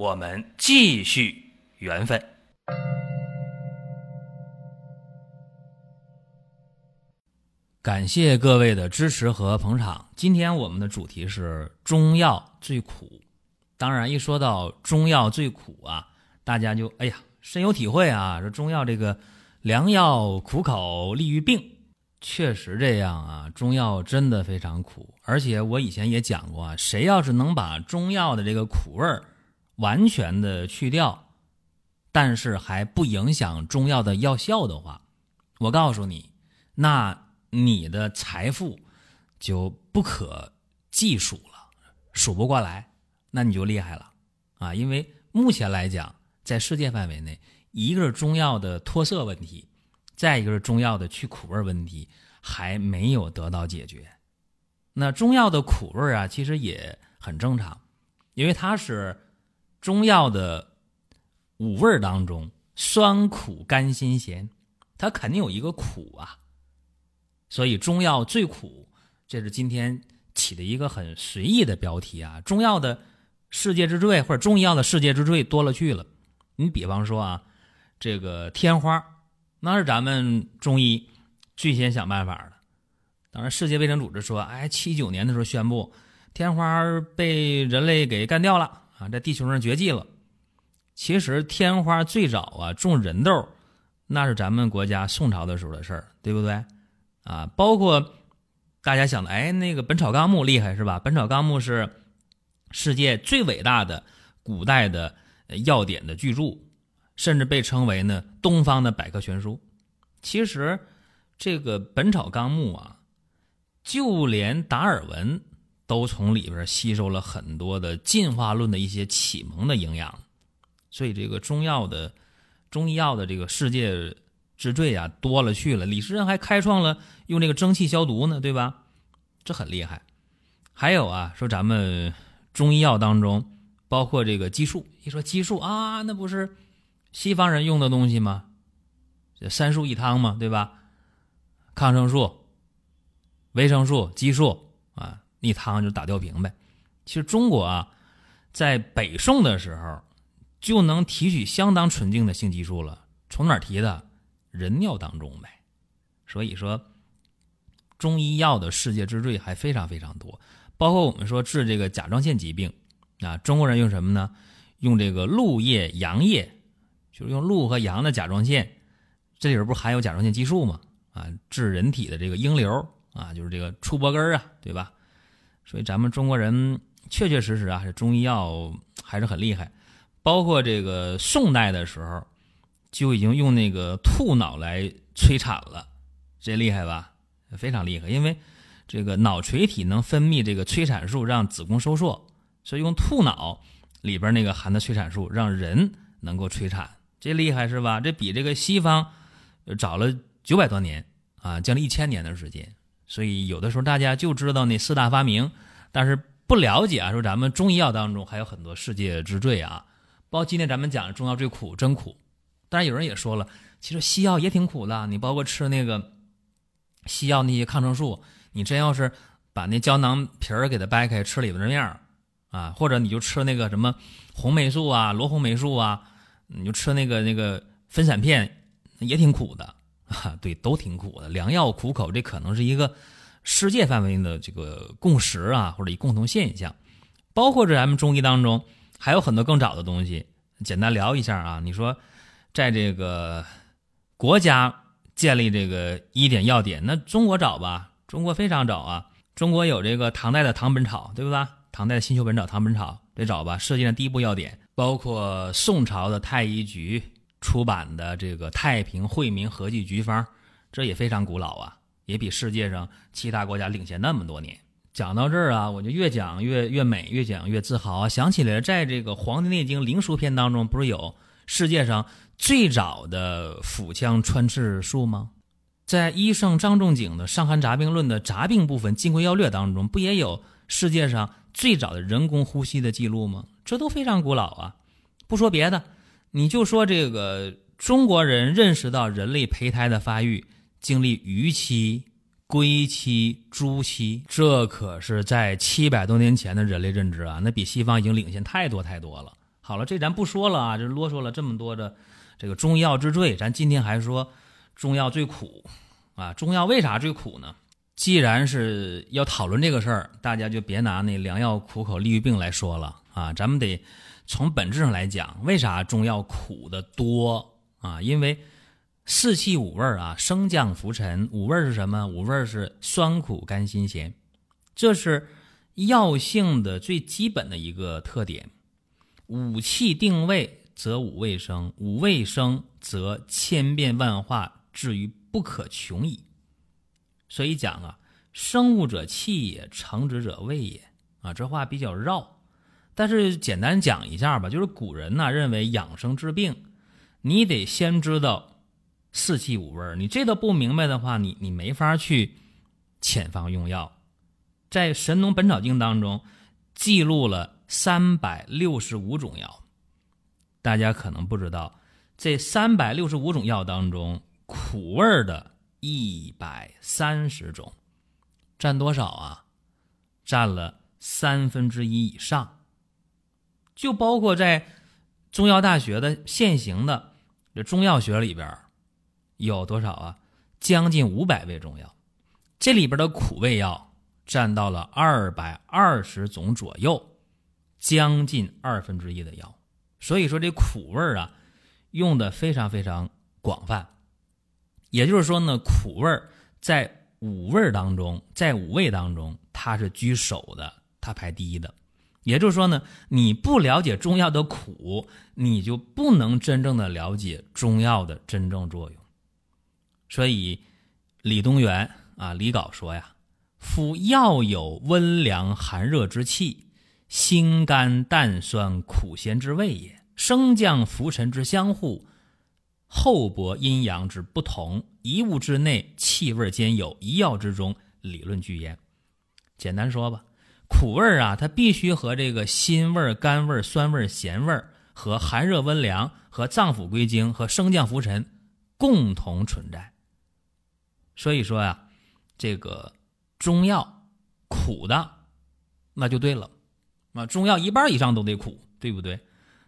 我们继续缘分。感谢各位的支持和捧场。今天我们的主题是中药最苦。当然，一说到中药最苦啊，大家就哎呀深有体会啊。说中药这个良药苦口利于病，确实这样啊。中药真的非常苦，而且我以前也讲过啊，谁要是能把中药的这个苦味儿完全的去掉，但是还不影响中药的药效的话，我告诉你，那。你的财富就不可计数了，数不过来，那你就厉害了啊！因为目前来讲，在世界范围内，一个是中药的脱色问题，再一个是中药的去苦味问题还没有得到解决。那中药的苦味啊，其实也很正常，因为它是中药的五味当中酸苦甘辛咸，它肯定有一个苦啊。所以中药最苦，这是今天起的一个很随意的标题啊！中药的世界之最，或者中医药的世界之最多了去了。你比方说啊，这个天花，那是咱们中医最先想办法的。当然，世界卫生组织说，哎，七九年的时候宣布天花被人类给干掉了啊，在地球上绝迹了。其实天花最早啊种人痘，那是咱们国家宋朝的时候的事儿，对不对？啊，包括大家想的，哎，那个《本草纲目》厉害是吧？《本草纲目》是世界最伟大的古代的药典的巨著，甚至被称为呢东方的百科全书。其实这个《本草纲目》啊，就连达尔文都从里边吸收了很多的进化论的一些启蒙的营养。所以，这个中药的中医药的这个世界。之最啊，多了去了。李时珍还开创了用这个蒸汽消毒呢，对吧？这很厉害。还有啊，说咱们中医药当中，包括这个激素。一说激素啊，那不是西方人用的东西吗？三素一汤嘛，对吧？抗生素、维生素、激素，那汤就打吊瓶呗。其实中国啊，在北宋的时候就能提取相当纯净的性激素了。从哪提的？人尿当中呗，所以说中医药的世界之最还非常非常多，包括我们说治这个甲状腺疾病啊，中国人用什么呢？用这个鹿液、羊液，就是用鹿和羊的甲状腺，这里边不含有甲状腺激素吗？啊，治人体的这个阴瘤啊，就是这个出脖根啊，对吧？所以咱们中国人确确实实啊，这中医药还是很厉害，包括这个宋代的时候。就已经用那个兔脑来催产了，这厉害吧？非常厉害，因为这个脑垂体能分泌这个催产素，让子宫收缩，所以用兔脑里边那个含的催产素，让人能够催产，这厉害是吧？这比这个西方早了九百多年啊，将近一千年的时间。所以有的时候大家就知道那四大发明，但是不了解啊，说咱们中医药当中还有很多世界之最啊，包括今天咱们讲的中药最苦，真苦。当然，有人也说了，其实西药也挺苦的。你包括吃那个西药那些抗生素，你真要是把那胶囊皮儿给它掰开，吃里边的面儿啊，或者你就吃那个什么红霉素啊、罗红霉素啊，你就吃那个那个分散片，也挺苦的啊。对，都挺苦的。良药苦口，这可能是一个世界范围的这个共识啊，或者一共同现象。包括这咱们中医当中还有很多更早的东西，简单聊一下啊。你说。在这个国家建立这个医典药典，那中国早吧？中国非常早啊！中国有这个唐代的《唐本草》，对不对？唐代的《新修本草》《唐本草》得早吧？世界上第一部药典，包括宋朝的太医局出版的这个《太平惠民合剂局方》，这也非常古老啊，也比世界上其他国家领先那么多年。讲到这儿啊，我就越讲越越美，越讲越自豪啊！想起来，在这个《黄帝内经灵枢篇》当中，不是有？世界上最早的腹腔穿刺术吗？在医圣张仲景的《伤寒杂病论》的杂病部分《金匮要略》当中，不也有世界上最早的人工呼吸的记录吗？这都非常古老啊！不说别的，你就说这个中国人认识到人类胚胎的发育经历鱼期、龟期、猪期，这可是在七百多年前的人类认知啊，那比西方已经领先太多太多了。好了，这咱不说了啊，这啰嗦了这么多的这个中药之最，咱今天还说。中药最苦，啊，中药为啥最苦呢？既然是要讨论这个事儿，大家就别拿那良药苦口利于病来说了啊，咱们得从本质上来讲，为啥中药苦的多啊？因为四气五味啊，升降浮沉，五味是什么？五味是酸苦甘辛咸，这是药性的最基本的一个特点。五气定位，则五味生；五味生，则千变万化。至于不可穷矣，所以讲啊，生物者气也，成之者味也啊。这话比较绕，但是简单讲一下吧。就是古人呢认为养生治病，你得先知道四气五味你这都不明白的话，你你没法去遣方用药。在《神农本草经》当中记录了三百六十五种药，大家可能不知道，这三百六十五种药当中。苦味的一百三十种，占多少啊？占了三分之一以上。就包括在中药大学的现行的这中药学里边，有多少啊？将近五百味中药，这里边的苦味药占到了二百二十种左右，将近二分之一的药。所以说这苦味啊，用的非常非常广泛。也就是说呢，苦味在五味当中，在五味当中，它是居首的，它排第一的。也就是说呢，你不了解中药的苦，你就不能真正的了解中药的真正作用。所以，李东垣啊，李杲说呀：“夫药有温凉寒热之气，辛甘淡酸苦咸之味也，升降浮沉之相互。”厚薄阴阳之不同，一物之内气味兼有，一药之中理论俱焉。简单说吧，苦味儿啊，它必须和这个辛味儿、甘味儿、酸味儿、咸味儿和寒热温凉和脏腑归经和升降浮沉共同存在。所以说呀，这个中药苦的，那就对了啊，中药一半以上都得苦，对不对？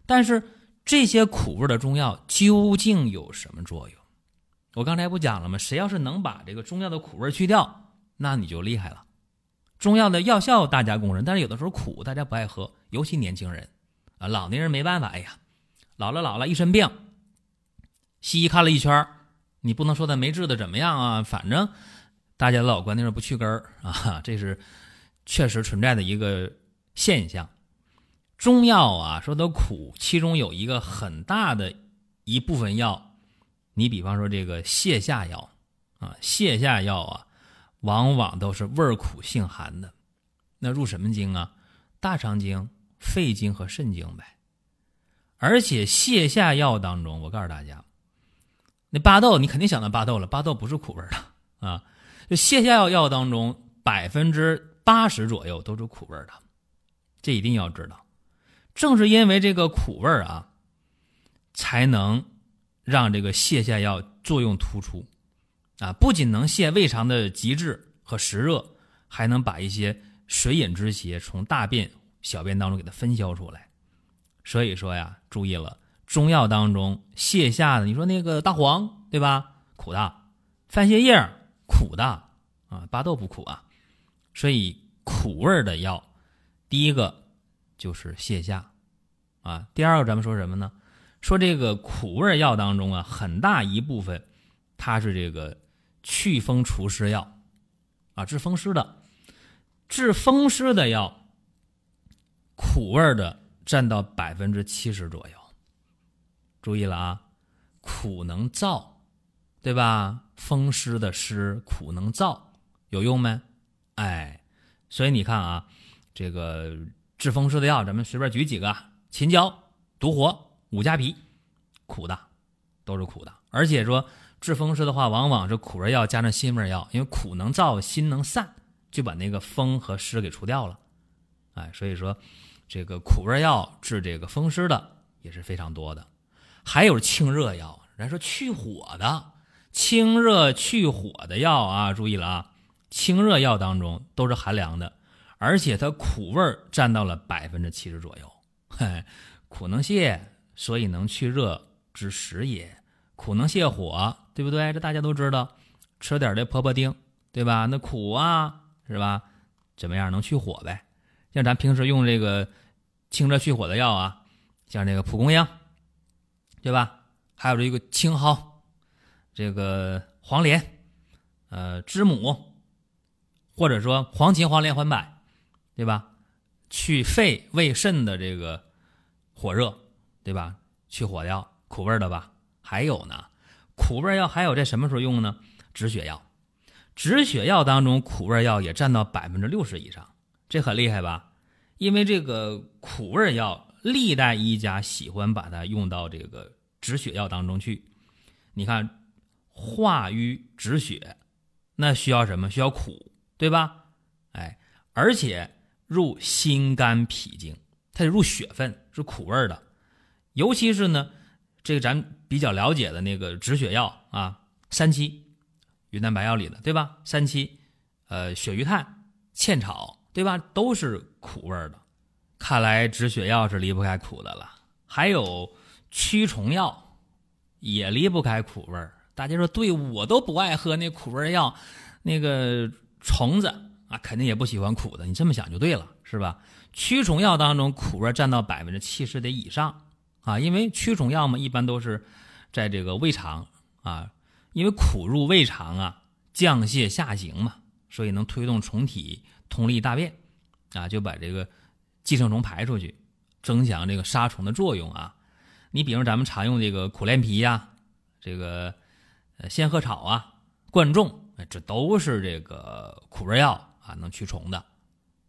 但是。这些苦味的中药究竟有什么作用？我刚才不讲了吗？谁要是能把这个中药的苦味去掉，那你就厉害了。中药的药效大家公认，但是有的时候苦大家不爱喝，尤其年轻人啊，老年人没办法。哎呀，老了老了，一身病，西医看了一圈，你不能说他没治的怎么样啊？反正大家的老观念是不去根儿 啊，这是确实存在的一个现象。中药啊，说的苦，其中有一个很大的一部分药，你比方说这个泻下药啊，泻下药啊，往往都是味苦性寒的。那入什么经啊？大肠经、肺经和肾经呗。而且泻下药当中，我告诉大家，那巴豆你肯定想到巴豆了，巴豆不是苦味的啊。就泻下药药当中，百分之八十左右都是苦味的，这一定要知道。正是因为这个苦味啊，才能让这个泻下药作用突出啊！不仅能泻胃肠的积滞和食热，还能把一些水饮之邪从大便、小便当中给它分消出来。所以说呀，注意了，中药当中泻下的，你说那个大黄对吧？苦的；番泻叶苦的啊，巴豆不苦啊。所以苦味的药，第一个。就是泻下，啊，第二个咱们说什么呢？说这个苦味药当中啊，很大一部分它是这个祛风除湿药，啊，治风湿的，治风湿的药，苦味的占到百分之七十左右。注意了啊，苦能燥，对吧？风湿的湿苦能燥，有用没？哎，所以你看啊，这个。治风湿的药，咱们随便举几个：秦椒、独活、五加皮，苦的，都是苦的。而且说治风湿的话，往往是苦味药加上辛味药，因为苦能燥，辛能散，就把那个风和湿给除掉了。哎，所以说这个苦味药治这个风湿的也是非常多的。还有清热药，人说去火的，清热去火的药啊，注意了啊，清热药当中都是寒凉的，而且它苦味占到了百分之七十左右。嘿，苦能泻，所以能去热之食也。苦能泻火，对不对？这大家都知道，吃点这婆婆丁，对吧？那苦啊，是吧？怎么样能去火呗？像咱平时用这个清热去火的药啊，像这个蒲公英，对吧？还有这个青蒿，这个黄连，呃，知母，或者说黄芩、黄连、黄柏，对吧？去肺胃肾的这个火热，对吧？去火药，苦味的吧？还有呢，苦味药还有在什么时候用呢？止血药，止血药当中苦味药也占到百分之六十以上，这很厉害吧？因为这个苦味药，历代医家喜欢把它用到这个止血药当中去。你看，化瘀止血，那需要什么？需要苦，对吧？哎，而且入心肝脾经，它得入血分，是苦味的。尤其是呢，这个咱。比较了解的那个止血药啊，三七，云南白药里的对吧？三七，呃，鳕鱼炭、茜草对吧？都是苦味的。看来止血药是离不开苦的了。还有驱虫药，也离不开苦味儿。大家说对，我都不爱喝那苦味药，那个虫子啊，肯定也不喜欢苦的。你这么想就对了，是吧？驱虫药当中苦味占到百分之七十的以上啊，因为驱虫药嘛，一般都是。在这个胃肠啊，因为苦入胃肠啊，降泻下行嘛，所以能推动虫体通利大便啊，就把这个寄生虫排出去，增强这个杀虫的作用啊。你比如咱们常用这个苦连皮呀，这个呃仙鹤草啊、贯众，这都是这个苦味药啊，能驱虫的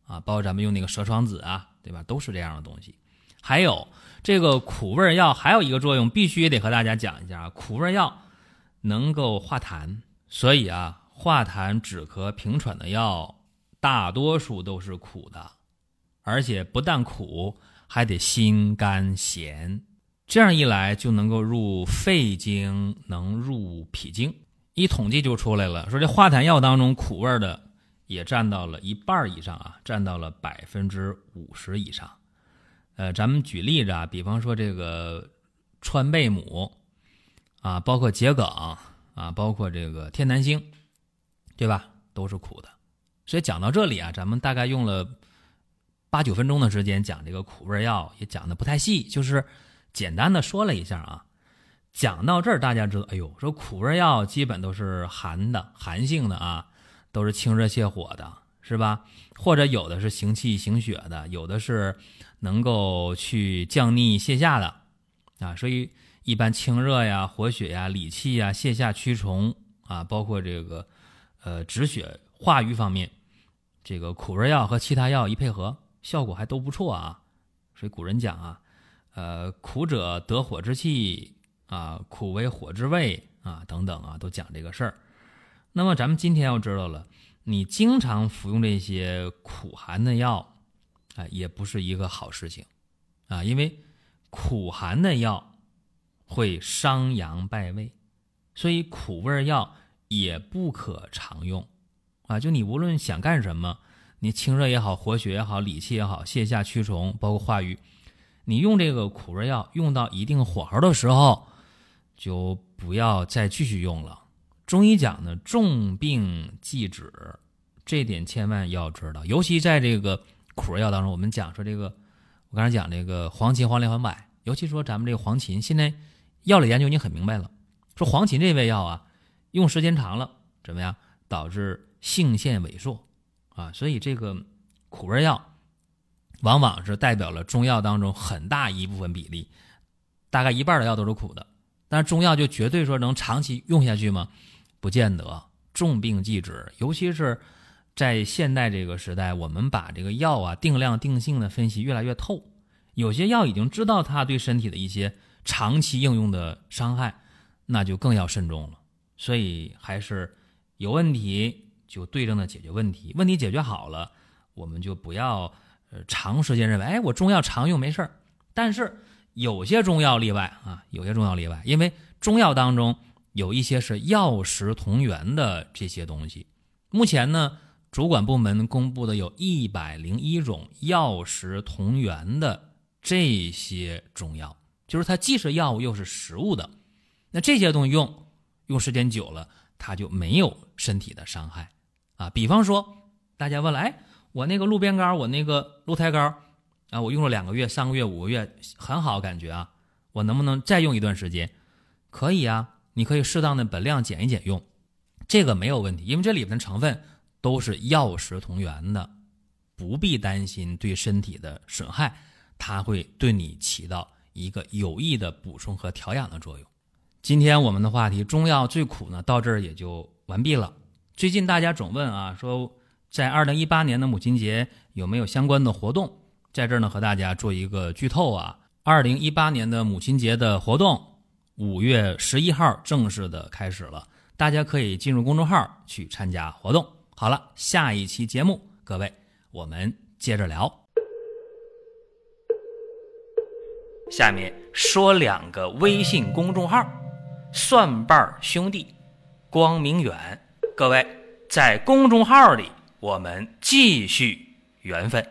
啊。包括咱们用那个蛇床子啊，对吧？都是这样的东西。还有这个苦味药还有一个作用，必须得和大家讲一下啊。苦味药能够化痰，所以啊，化痰止咳平喘的药大多数都是苦的，而且不但苦，还得辛甘咸。这样一来就能够入肺经，能入脾经。一统计就出来了，说这化痰药当中苦味的也占到了一半以上啊，占到了百分之五十以上。呃，咱们举例子啊，比方说这个川贝母啊，包括桔梗啊，包括这个天南星，对吧？都是苦的。所以讲到这里啊，咱们大概用了八九分钟的时间讲这个苦味药，也讲的不太细，就是简单的说了一下啊。讲到这儿，大家知道，哎呦，说苦味药基本都是寒的，寒性的啊，都是清热泻火的，是吧？或者有的是行气行血的，有的是。能够去降逆泻下的啊，所以一般清热呀、活血呀、理气呀、泻下驱虫啊，包括这个呃止血化瘀方面，这个苦味药和其他药一配合，效果还都不错啊。所以古人讲啊，呃，苦者得火之气啊，苦为火之味啊，等等啊，都讲这个事儿。那么咱们今天要知道了，你经常服用这些苦寒的药。啊，也不是一个好事情，啊，因为苦寒的药会伤阳败胃，所以苦味药也不可常用，啊，就你无论想干什么，你清热也好，活血也好，理气也好，泻下驱虫，包括化瘀，你用这个苦味药用到一定火候的时候，就不要再继续用了。中医讲呢，重病忌止，这点千万要知道，尤其在这个。苦味药当中，我们讲说这个，我刚才讲这个黄芩、黄连、黄柏，尤其说咱们这个黄芩，现在药理研究已经很明白了，说黄芩这味药啊，用时间长了怎么样，导致性腺萎缩啊，所以这个苦味药往往是代表了中药当中很大一部分比例，大概一半的药都是苦的，但是中药就绝对说能长期用下去吗？不见得，重病忌止，尤其是。在现代这个时代，我们把这个药啊定量定性的分析越来越透，有些药已经知道它对身体的一些长期应用的伤害，那就更要慎重了。所以还是有问题就对症的解决问题，问题解决好了，我们就不要呃长时间认为，哎，我中药常用没事儿。但是有些中药例外啊，有些中药例外，因为中药当中有一些是药食同源的这些东西。目前呢，主管部门公布的有一百零一种药食同源的这些中药，就是它既是药物又是食物的。那这些东西用。用时间久了，它就没有身体的伤害啊。比方说，大家问了，哎，我那个鹿鞭膏，我那个鹿胎膏啊，我用了两个月、三个月、五个月，很好感觉啊，我能不能再用一段时间？可以啊，你可以适当的本量减一减用，这个没有问题，因为这里面的成分都是药食同源的，不必担心对身体的损害，它会对你起到一个有益的补充和调养的作用。今天我们的话题中药最苦呢，到这儿也就完毕了。最近大家总问啊，说在二零一八年的母亲节有没有相关的活动？在这儿呢，和大家做一个剧透啊，二零一八年的母亲节的活动五月十一号正式的开始了，大家可以进入公众号去参加活动。好了，下一期节目，各位我们接着聊。下面说两个微信公众号。蒜瓣兄弟，光明远，各位在公众号里，我们继续缘分。